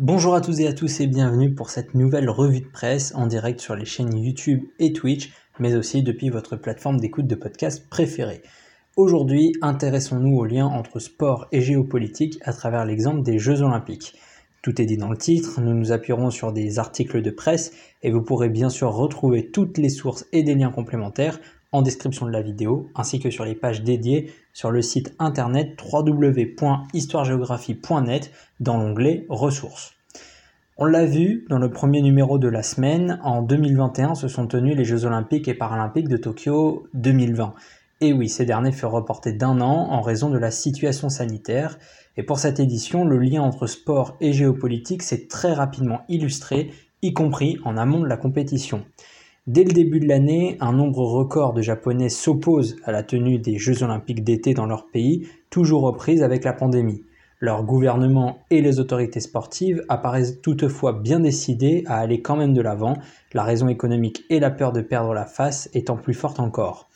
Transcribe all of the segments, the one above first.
Bonjour à tous et à tous et bienvenue pour cette nouvelle revue de presse en direct sur les chaînes YouTube et Twitch, mais aussi depuis votre plateforme d'écoute de podcast préférée. Aujourd'hui, intéressons-nous au lien entre sport et géopolitique à travers l'exemple des Jeux olympiques. Tout est dit dans le titre, nous nous appuierons sur des articles de presse et vous pourrez bien sûr retrouver toutes les sources et des liens complémentaires description de la vidéo, ainsi que sur les pages dédiées sur le site internet www.histoiregéographie.net dans l'onglet Ressources. On l'a vu dans le premier numéro de la semaine, en 2021 se sont tenus les Jeux olympiques et paralympiques de Tokyo 2020. Et oui, ces derniers furent reportés d'un an en raison de la situation sanitaire. Et pour cette édition, le lien entre sport et géopolitique s'est très rapidement illustré, y compris en amont de la compétition. Dès le début de l'année, un nombre record de Japonais s'opposent à la tenue des Jeux olympiques d'été dans leur pays, toujours reprise avec la pandémie. Leur gouvernement et les autorités sportives apparaissent toutefois bien décidés à aller quand même de l'avant, la raison économique et la peur de perdre la face étant plus forte encore.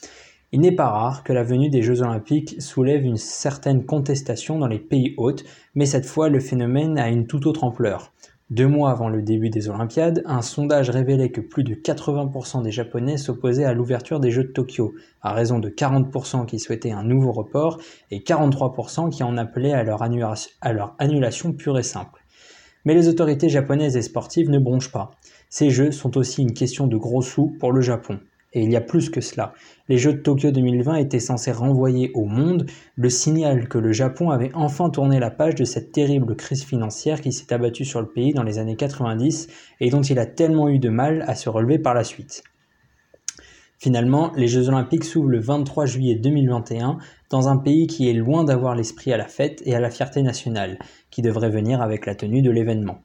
Il n'est pas rare que la venue des Jeux olympiques soulève une certaine contestation dans les pays hôtes, mais cette fois le phénomène a une toute autre ampleur. Deux mois avant le début des Olympiades, un sondage révélait que plus de 80% des Japonais s'opposaient à l'ouverture des Jeux de Tokyo, à raison de 40% qui souhaitaient un nouveau report et 43% qui en appelaient à leur, annulation pure et simple. Mais les autorités japonaises et sportives ne bronchent pas. Ces Jeux sont aussi une question de gros sous pour le Japon. Et il y a plus que cela. Les Jeux de Tokyo 2020 étaient censés renvoyer au monde le signal que le Japon avait enfin tourné la page de cette terrible crise financière qui s'est abattue sur le pays dans les années 90 et dont il a tellement eu de mal à se relever par la suite. Finalement, les Jeux olympiques s'ouvrent le 23 juillet 2021 dans un pays qui est loin d'avoir l'esprit à la fête et à la fierté nationale, qui devrait venir avec la tenue de l'événement.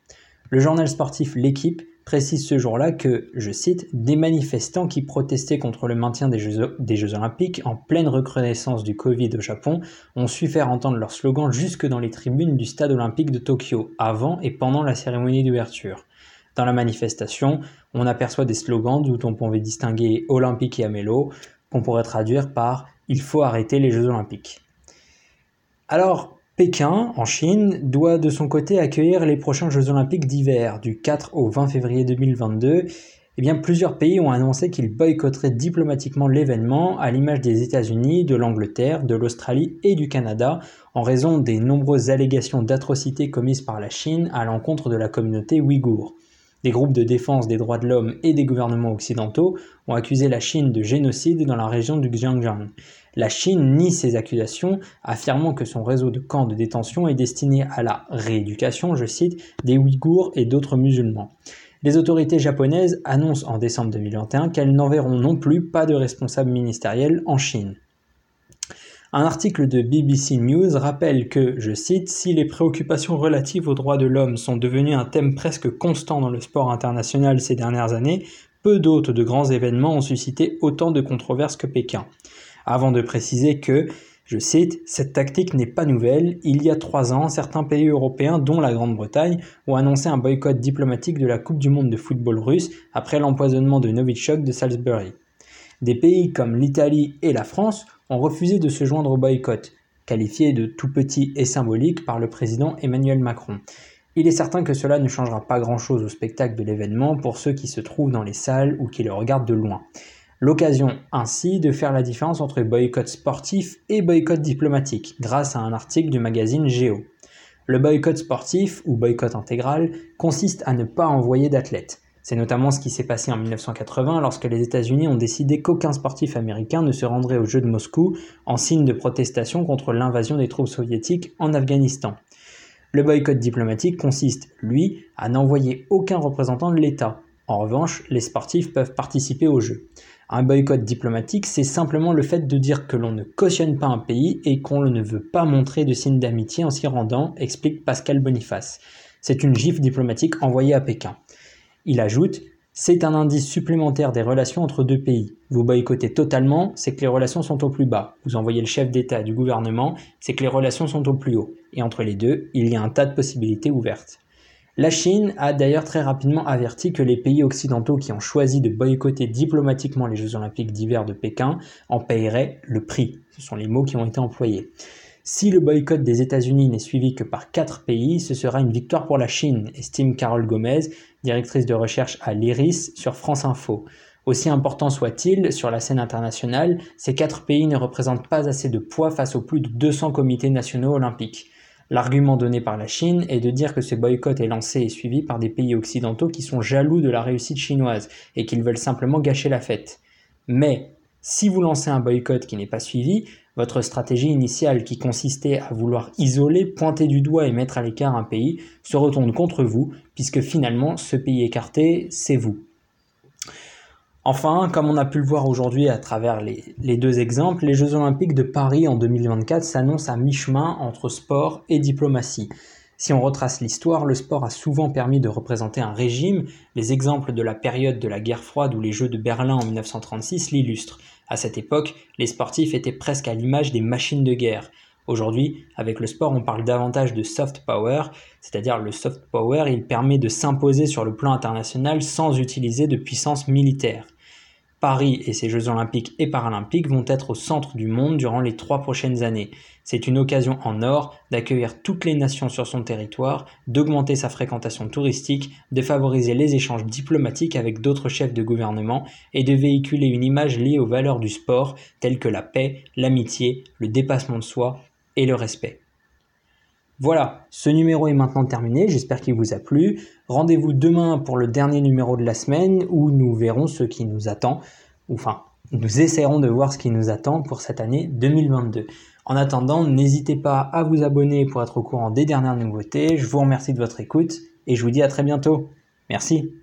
Le journal sportif L'équipe précise ce jour-là que, je cite, des manifestants qui protestaient contre le maintien des Jeux, Olympiques en pleine recrudescence du Covid au Japon ont su faire entendre leur slogan jusque dans les tribunes du stade olympique de Tokyo, avant et pendant la cérémonie d'ouverture. Dans la manifestation, on aperçoit des slogans d'où on pouvait distinguer Olympique et Amélo, qu'on pourrait traduire par Il faut arrêter les Jeux Olympiques. Alors, Pékin, en Chine, doit de son côté accueillir les prochains Jeux olympiques d'hiver du 4 au 20 février 2022. Eh bien, plusieurs pays ont annoncé qu'ils boycotteraient diplomatiquement l'événement, à l'image des États-Unis, de l'Angleterre, de l'Australie et du Canada, en raison des nombreuses allégations d'atrocités commises par la Chine à l'encontre de la communauté ouïghour. Des groupes de défense des droits de l'homme et des gouvernements occidentaux ont accusé la Chine de génocide dans la région du Xinjiang. La Chine nie ces accusations, affirmant que son réseau de camps de détention est destiné à la rééducation, je cite, des Ouïghours et d'autres musulmans. Les autorités japonaises annoncent en décembre 2021 qu'elles n'enverront non plus pas de responsables ministériels en Chine. Un article de BBC News rappelle que, je cite, si les préoccupations relatives aux droits de l'homme sont devenues un thème presque constant dans le sport international ces dernières années, peu d'autres de grands événements ont suscité autant de controverses que Pékin avant de préciser que, je cite, Cette tactique n'est pas nouvelle. Il y a trois ans, certains pays européens, dont la Grande-Bretagne, ont annoncé un boycott diplomatique de la Coupe du Monde de football russe après l'empoisonnement de Novichok de Salisbury. Des pays comme l'Italie et la France ont refusé de se joindre au boycott, qualifié de tout petit et symbolique par le président Emmanuel Macron. Il est certain que cela ne changera pas grand-chose au spectacle de l'événement pour ceux qui se trouvent dans les salles ou qui le regardent de loin. L'occasion ainsi de faire la différence entre boycott sportif et boycott diplomatique grâce à un article du magazine Géo. Le boycott sportif ou boycott intégral consiste à ne pas envoyer d'athlètes. C'est notamment ce qui s'est passé en 1980 lorsque les États-Unis ont décidé qu'aucun sportif américain ne se rendrait aux Jeux de Moscou en signe de protestation contre l'invasion des troupes soviétiques en Afghanistan. Le boycott diplomatique consiste, lui, à n'envoyer aucun représentant de l'État. En revanche, les sportifs peuvent participer aux Jeux. Un boycott diplomatique, c'est simplement le fait de dire que l'on ne cautionne pas un pays et qu'on ne veut pas montrer de signes d'amitié en s'y rendant, explique Pascal Boniface. C'est une gifle diplomatique envoyée à Pékin. Il ajoute c'est un indice supplémentaire des relations entre deux pays. Vous boycottez totalement, c'est que les relations sont au plus bas. Vous envoyez le chef d'État du gouvernement, c'est que les relations sont au plus haut. Et entre les deux, il y a un tas de possibilités ouvertes. La Chine a d'ailleurs très rapidement averti que les pays occidentaux qui ont choisi de boycotter diplomatiquement les Jeux olympiques d'hiver de Pékin en paieraient le prix. Ce sont les mots qui ont été employés. Si le boycott des États-Unis n'est suivi que par quatre pays, ce sera une victoire pour la Chine, estime Carole Gomez, directrice de recherche à l'IRIS sur France Info. Aussi important soit-il, sur la scène internationale, ces quatre pays ne représentent pas assez de poids face aux plus de 200 comités nationaux olympiques. L'argument donné par la Chine est de dire que ce boycott est lancé et suivi par des pays occidentaux qui sont jaloux de la réussite chinoise et qu'ils veulent simplement gâcher la fête. Mais si vous lancez un boycott qui n'est pas suivi, votre stratégie initiale qui consistait à vouloir isoler, pointer du doigt et mettre à l'écart un pays se retourne contre vous, puisque finalement ce pays écarté, c'est vous. Enfin, comme on a pu le voir aujourd'hui à travers les, deux exemples, les Jeux olympiques de Paris en 2024 s'annoncent à mi-chemin entre sport et diplomatie. Si on retrace l'histoire, le sport a souvent permis de représenter un régime. Les exemples de la période de la guerre froide ou les Jeux de Berlin en 1936 l'illustrent. À cette époque, les sportifs étaient presque à l'image des machines de guerre. Aujourd'hui, avec le sport, on parle davantage de soft power, c'est-à-dire le soft power, il permet de s'imposer sur le plan international sans utiliser de puissance militaire. Paris et ses Jeux olympiques et paralympiques vont être au centre du monde durant les trois prochaines années. C'est une occasion en or d'accueillir toutes les nations sur son territoire, d'augmenter sa fréquentation touristique, de favoriser les échanges diplomatiques avec d'autres chefs de gouvernement et de véhiculer une image liée aux valeurs du sport telles que la paix, l'amitié, le dépassement de soi et le respect. Voilà, ce numéro est maintenant terminé, j'espère qu'il vous a plu. Rendez-vous demain pour le dernier numéro de la semaine où nous verrons ce qui nous attend, enfin, nous essaierons de voir ce qui nous attend pour cette année 2022. En attendant, n'hésitez pas à vous abonner pour être au courant des dernières nouveautés. Je vous remercie de votre écoute et je vous dis à très bientôt. Merci.